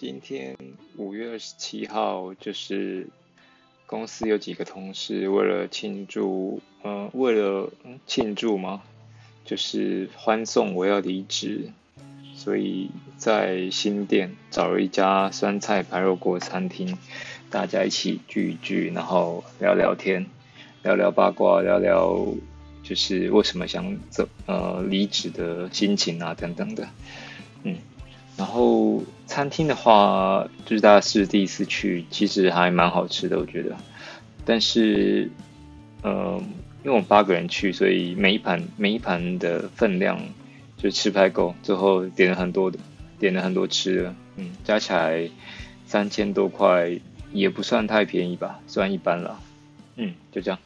今天五月二十七号，就是公司有几个同事为了庆祝，嗯，为了庆祝嘛，就是欢送我要离职，所以在新店找了一家酸菜白肉锅餐厅，大家一起聚一聚，然后聊聊天，聊聊八卦，聊聊就是为什么想走呃离职的心情啊等等的，嗯。然后餐厅的话，就是大家是第一次去，其实还蛮好吃的，我觉得。但是，呃，因为我们八个人去，所以每一盘每一盘的分量就吃不太够，最后点了很多的，点了很多吃的，嗯，加起来三千多块，也不算太便宜吧，算一般了，嗯，就这样。